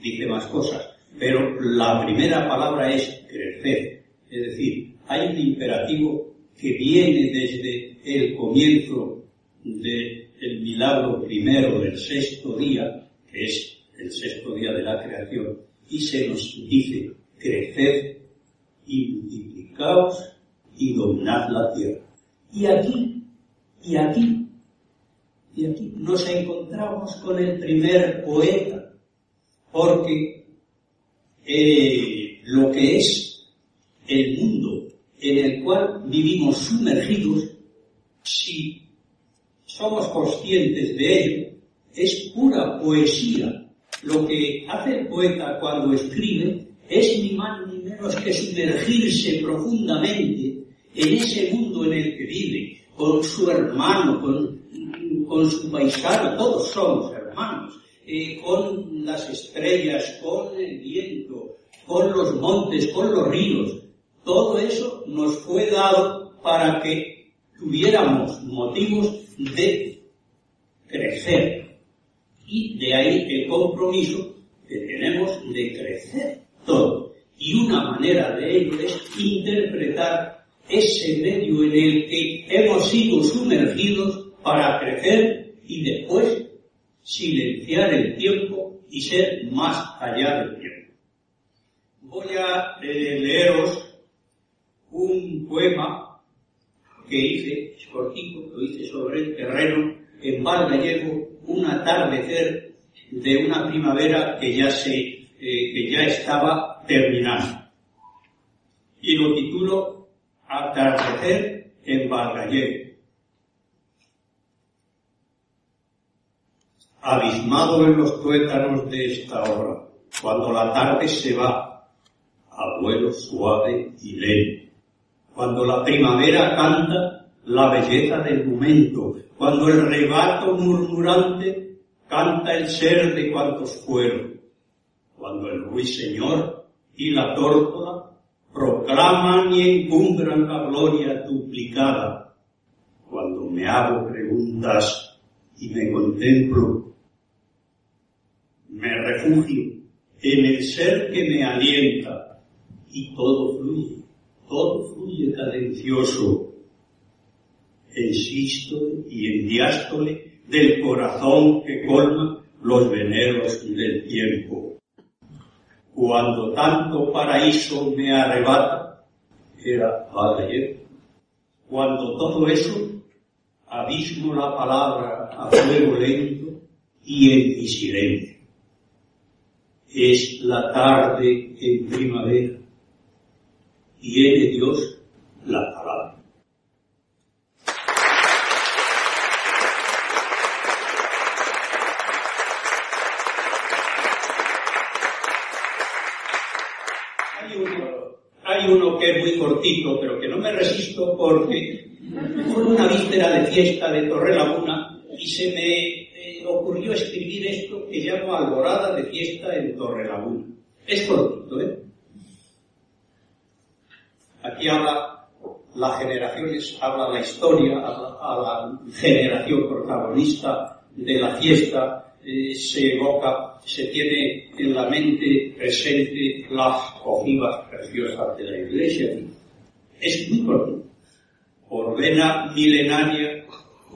dice más cosas, pero la primera palabra es crecer, es decir, hay un imperativo que viene desde el comienzo del milagro primero del sexto día, que es el sexto día de la creación, y se nos dice creced y multiplicaos y dominad la tierra. Y aquí, y aquí, y aquí nos encontramos con el primer poeta, porque eh, lo que es el mundo en el cual vivimos sumergidos, si somos conscientes de ello, es pura poesía. Lo que hace el poeta cuando escribe es ni más ni menos que sumergirse profundamente en ese mundo en el que vive, con su hermano, con, con su paisano, todos somos hermanos, eh, con las estrellas, con el viento, con los montes, con los ríos, Todo eso nos fue dado para que tuviéramos motivos de crecer. Y de ahí el compromiso que tenemos de crecer todo. Y una manera de ello es interpretar ese medio en el que hemos sido sumergidos para crecer y después silenciar el tiempo y ser más allá del tiempo. Voy a eh, leeros un poema que hice, es cortito, lo hice sobre el terreno en Val un atardecer de una primavera que ya se, eh, que ya estaba terminando. Y lo titulo Atardecer en Val. Abismado en los tuétanos de esta hora, cuando la tarde se va a vuelo suave y lento, cuando la primavera canta la belleza del momento, cuando el rebato murmurante canta el ser de cuantos fueron, cuando el ruiseñor y la tórtola proclaman y encumbran la gloria duplicada, cuando me hago preguntas y me contemplo me refugio en el ser que me alienta y todo fluye, todo fluye cadencioso en sístole y en diástole del corazón que colma los veneros del tiempo. Cuando tanto paraíso me arrebata, era ayer. Cuando todo eso, abismo la palabra a fuego lento y en mi silencio es la tarde en primavera. Viene Dios la palabra. Hay uno, que es muy cortito, pero que no me resisto porque fue una víspera de fiesta de Torrelaguna y se me ocurrió escribir esto que llamo Alborada de Fiesta en Torrelaguna. Es cortito, ¿eh? Aquí habla las generaciones, habla la historia, a la generación protagonista de la fiesta, eh, se evoca, se tiene en la mente presente las ojivas preciosas de la iglesia. Es muy corto. Por vena milenaria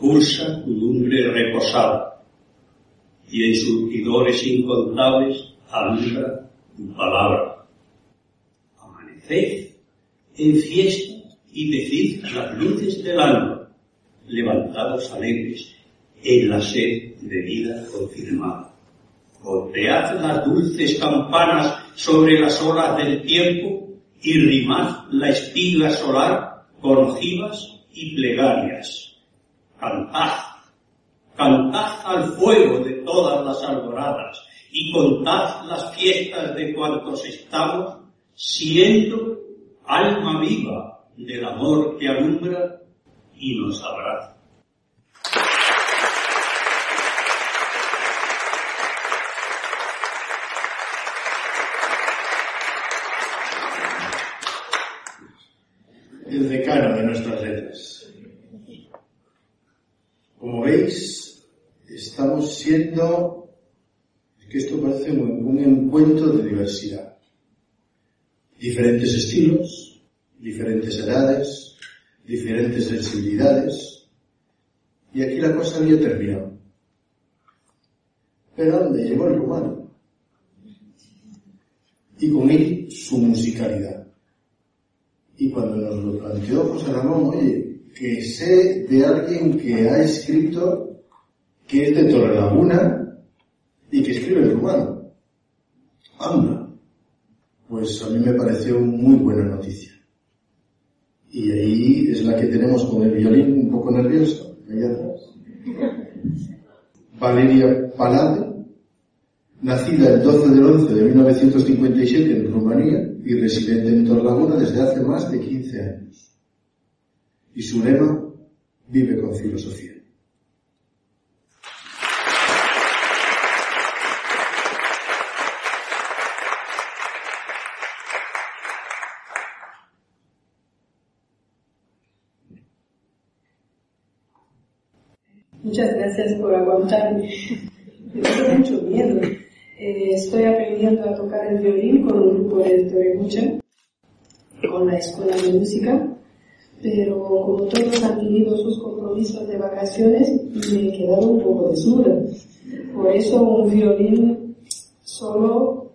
pulsa tu lumbre reposada y en surtidores incontables alumbra tu palabra. Amaneced en fiesta y decid las luces del alma, levantados alegres en la sed de vida confirmada. Golpead las dulces campanas sobre las olas del tiempo y rimad la espiga solar con ojivas y plegarias. Cantad cantad al fuego de todas las alboradas y contad las fiestas de cuantos estamos siendo alma viva del amor que alumbra y nos abraza. El decano de nuestras letras. Como veis, siendo, que esto parece un, encuentro de diversidad. Diferentes estilos, diferentes edades, diferentes sensibilidades. Y aquí la cosa había terminado. Pero ¿dónde llegó el humano? Y con él su musicalidad. Y cuando nos lo planteó José Ramón, oye, que sé de alguien que ha escrito que es de Torrelaguna y que escribe el rumano. Anda. Pues a mí me pareció muy buena noticia. Y ahí es la que tenemos con el violín un poco nervioso, ahí atrás. Valeria Palade, nacida el 12 del 11 de 1957 en Rumanía y residente en Torrelaguna desde hace más de 15 años. Y su lema, vive con filosofía. Muchas gracias por aguantarme. Tengo mucho miedo. Eh, estoy aprendiendo a tocar el violín con un grupo de Torremucha, con la escuela de música, pero como todos han tenido sus compromisos de vacaciones, me he quedado un poco desnuda. Por eso un violín solo,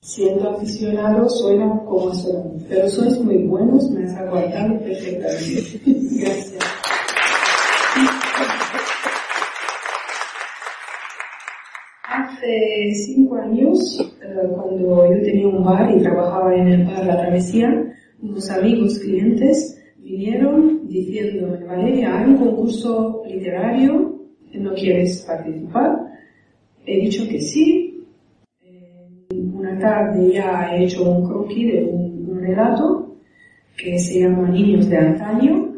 siendo aficionado, suena como suena. Pero sois muy buenos, me has aguantado perfectamente. Gracias. Hace cinco años, eh, cuando yo tenía un bar y trabajaba en el bar La Travesía, unos amigos clientes vinieron diciéndome, Valeria, hay un concurso literario, ¿no quieres participar? He dicho que sí. una tarde ya he hecho un croquis de un, un relato que se llama Niños de Antaño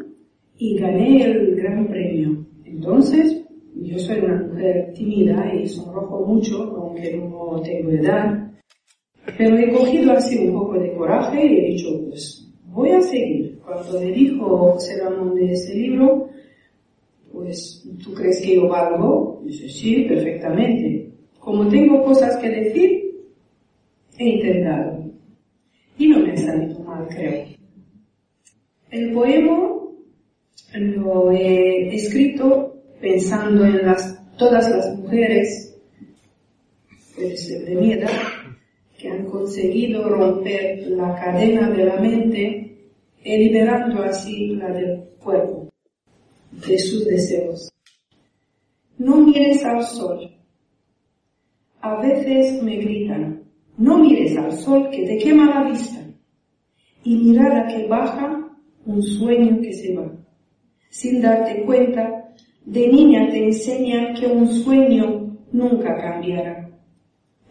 y gané el gran premio. Entonces, yo soy una mujer tímida y sonrojo mucho, aunque no tengo edad. Pero he cogido así un poco de coraje y he dicho, pues voy a seguir. Cuando le dijo José Ramón de ese libro, pues, ¿tú crees que yo valgo? Dice, sí, perfectamente. Como tengo cosas que decir, he intentado. Y no me ha salido mal, creo. El poema lo he escrito pensando en las, todas las mujeres, edad, que han conseguido romper la cadena de la mente y liberando así la del cuerpo, de sus deseos. No mires al sol. A veces me gritan, no mires al sol que te quema la vista. Y mirada que baja, un sueño que se va. Sin darte cuenta, de niña te enseñan que un sueño nunca cambiará.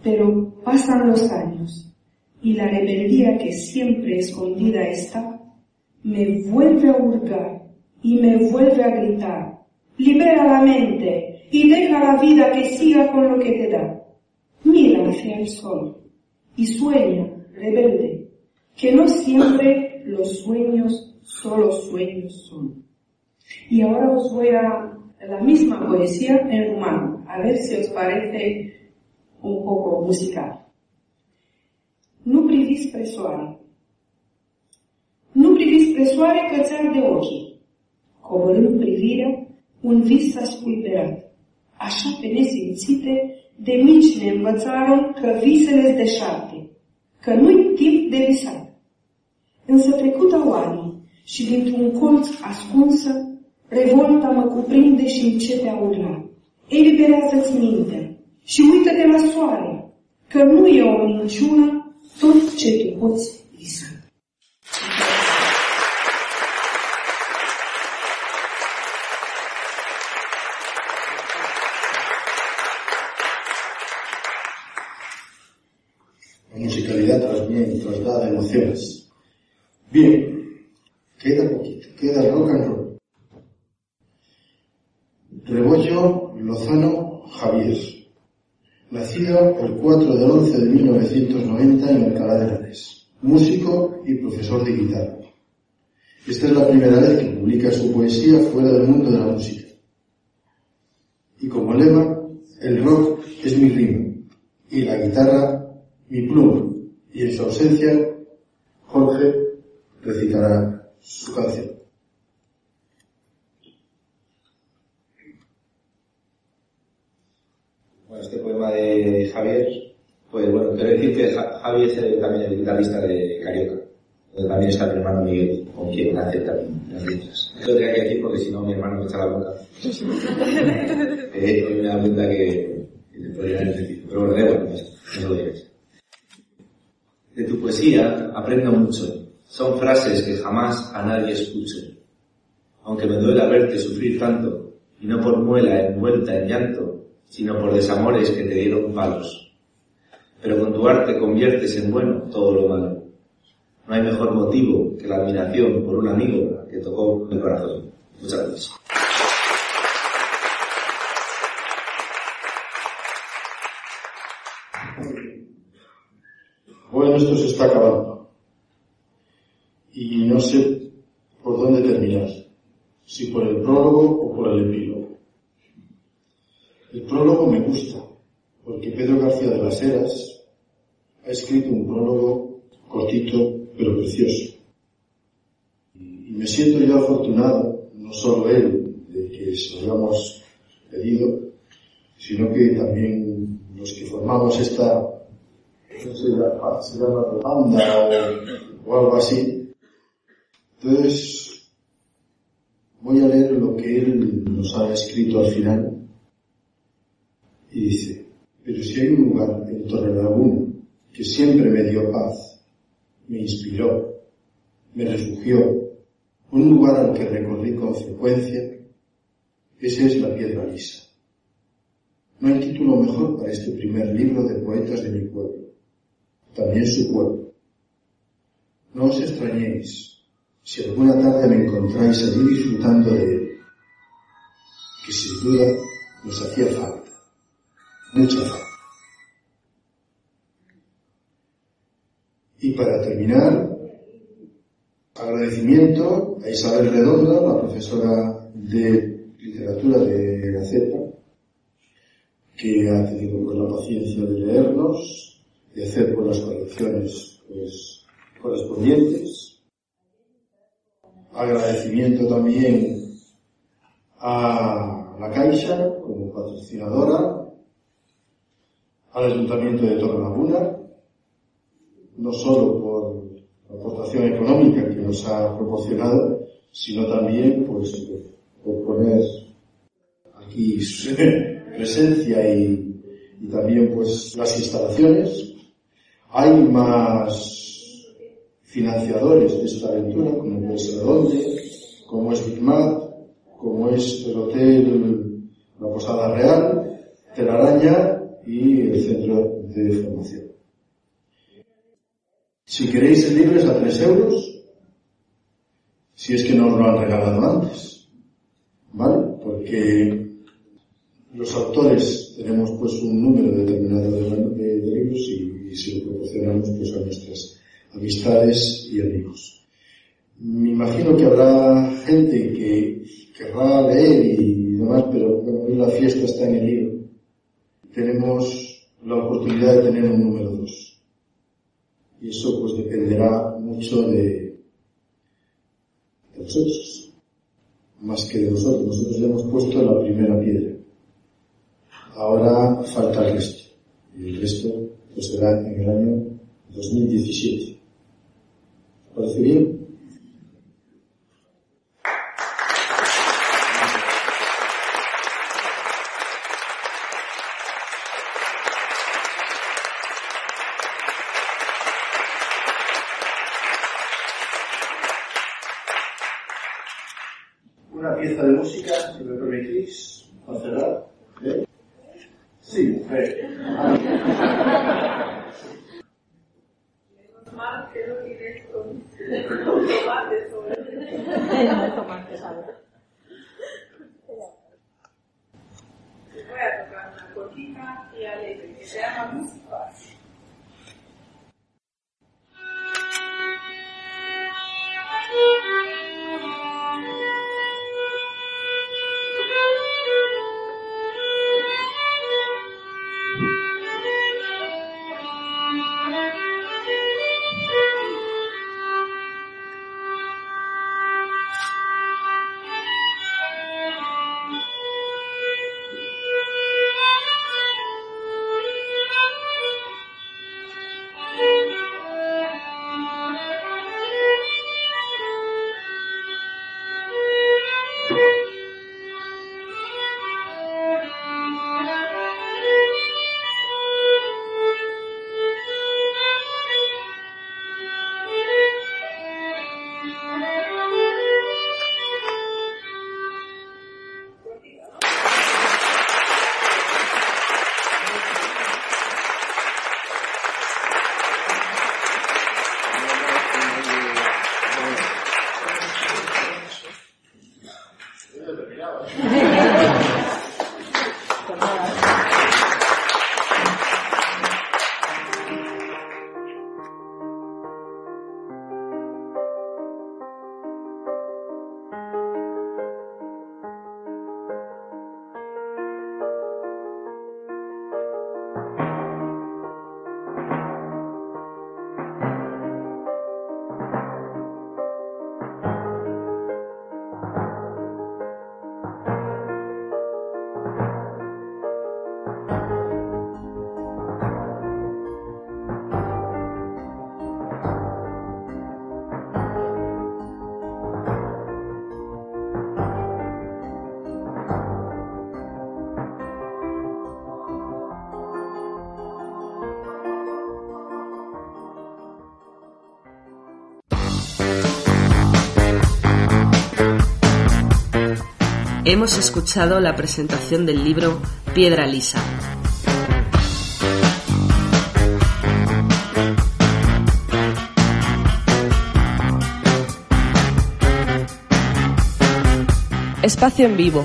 Pero pasan los años y la rebeldía que siempre escondida está me vuelve a hurgar y me vuelve a gritar. Libera la mente y deja la vida que siga con lo que te da. Mira hacia el sol y sueña, rebelde, que no siempre los sueños solo sueños son. Y ahora os voy a la misma poesía en rumano, a ver si os parece un poco musical. Nu privi spre soare. Nu privi spre soare cățar de ochii. Coborând privirea, un vis s-a spulberat. Așa pe nesimțite, de mici ne învățaron că visele deșarte, că nu-i timp de visat. Însă trecut au ani și dintr-un colț ascunsă Revolta mă cuprinde și începe a urla. Eliberează-ți mintea și uită-te la soare, că nu e o minciună tot ce tu poți visa. La musicalidad transmite, traslada emociones. Bien, queda poquito, queda rock and roll. Rebollo Lozano Javier. Nacido el 4 de 11 de 1990 en Alcalá de Henares. Músico y profesor de guitarra. Esta es la primera vez que publica su poesía fuera del mundo de la música. Y como lema, el rock es mi rima y la guitarra mi pluma. Y en su ausencia, Jorge recitará su canción. Poema de Javier, pues bueno, quiero decir que Javier es también el guitarrista de Carioca, donde también está mi hermano Miguel, con quien hace también las letras. Lo tenía que decir porque si no mi hermano me echa la boca. eh, me da cuenta que, que podría haber sentido. Pero bueno, bueno, no lo digas. De tu poesía aprendo mucho. Son frases que jamás a nadie escucho. Aunque me duela verte sufrir tanto, y no por muela envuelta en llanto, sino por desamores que te dieron palos. Pero con tu arte conviertes en bueno todo lo malo. No hay mejor motivo que la admiración por un amigo que tocó el corazón. Muchas gracias. Bueno, esto se está acabando. Y no sé por dónde terminar. Si por el prólogo o por el epílogo. El prólogo me gusta, porque Pedro García de las Heras ha escrito un prólogo cortito pero precioso. Y me siento yo afortunado, no solo él, de que se lo hayamos pedido, sino que también los que formamos esta, no sé, se llama banda o algo así. Entonces, voy a leer lo que él nos ha escrito al final. Y dice, pero si hay un lugar en Torrelaguna que siempre me dio paz, me inspiró, me refugió, un lugar al que recorrí con frecuencia, ese es la piedra lisa. No hay título mejor para este primer libro de poetas de mi pueblo, también su pueblo. No os extrañéis si alguna tarde me encontráis allí disfrutando de él, que sin duda nos hacía falta, mucha falta. Y para terminar, agradecimiento a Isabel Redonda, la profesora de literatura de la CEPA, que ha tenido la paciencia de leernos, de hacer con las correcciones pues, correspondientes. Agradecimiento también a la Caixa como patrocinadora, al Ayuntamiento de Torrelaguna, no solo por la aportación económica que nos ha proporcionado, sino también pues por poner aquí su presencia y, y también pues las instalaciones. Hay más financiadores de esta aventura, como es Redonde, como es Bigmat, como es el Hotel La Posada Real, Telaraña y el Centro de Formación. Si queréis el libro es a 3 euros, si es que no os lo han regalado antes, ¿vale? Porque los autores tenemos pues un número determinado de, libros y, y, se lo proporcionamos pues a nuestras amistades y amigos. Me imagino que habrá gente que querrá leer y demás, pero bueno, la fiesta está en el libro. Tenemos la oportunidad de tener un número dos. Y eso pues dependerá mucho de, de vosotros, más que de nosotros. Nosotros hemos puesto la primera piedra. Ahora falta el resto. Y el resto pues será en el año 2017. ¿Os parece bien? Mandela. Hemos escuchado la presentación del libro Piedra Lisa. Espacio en vivo.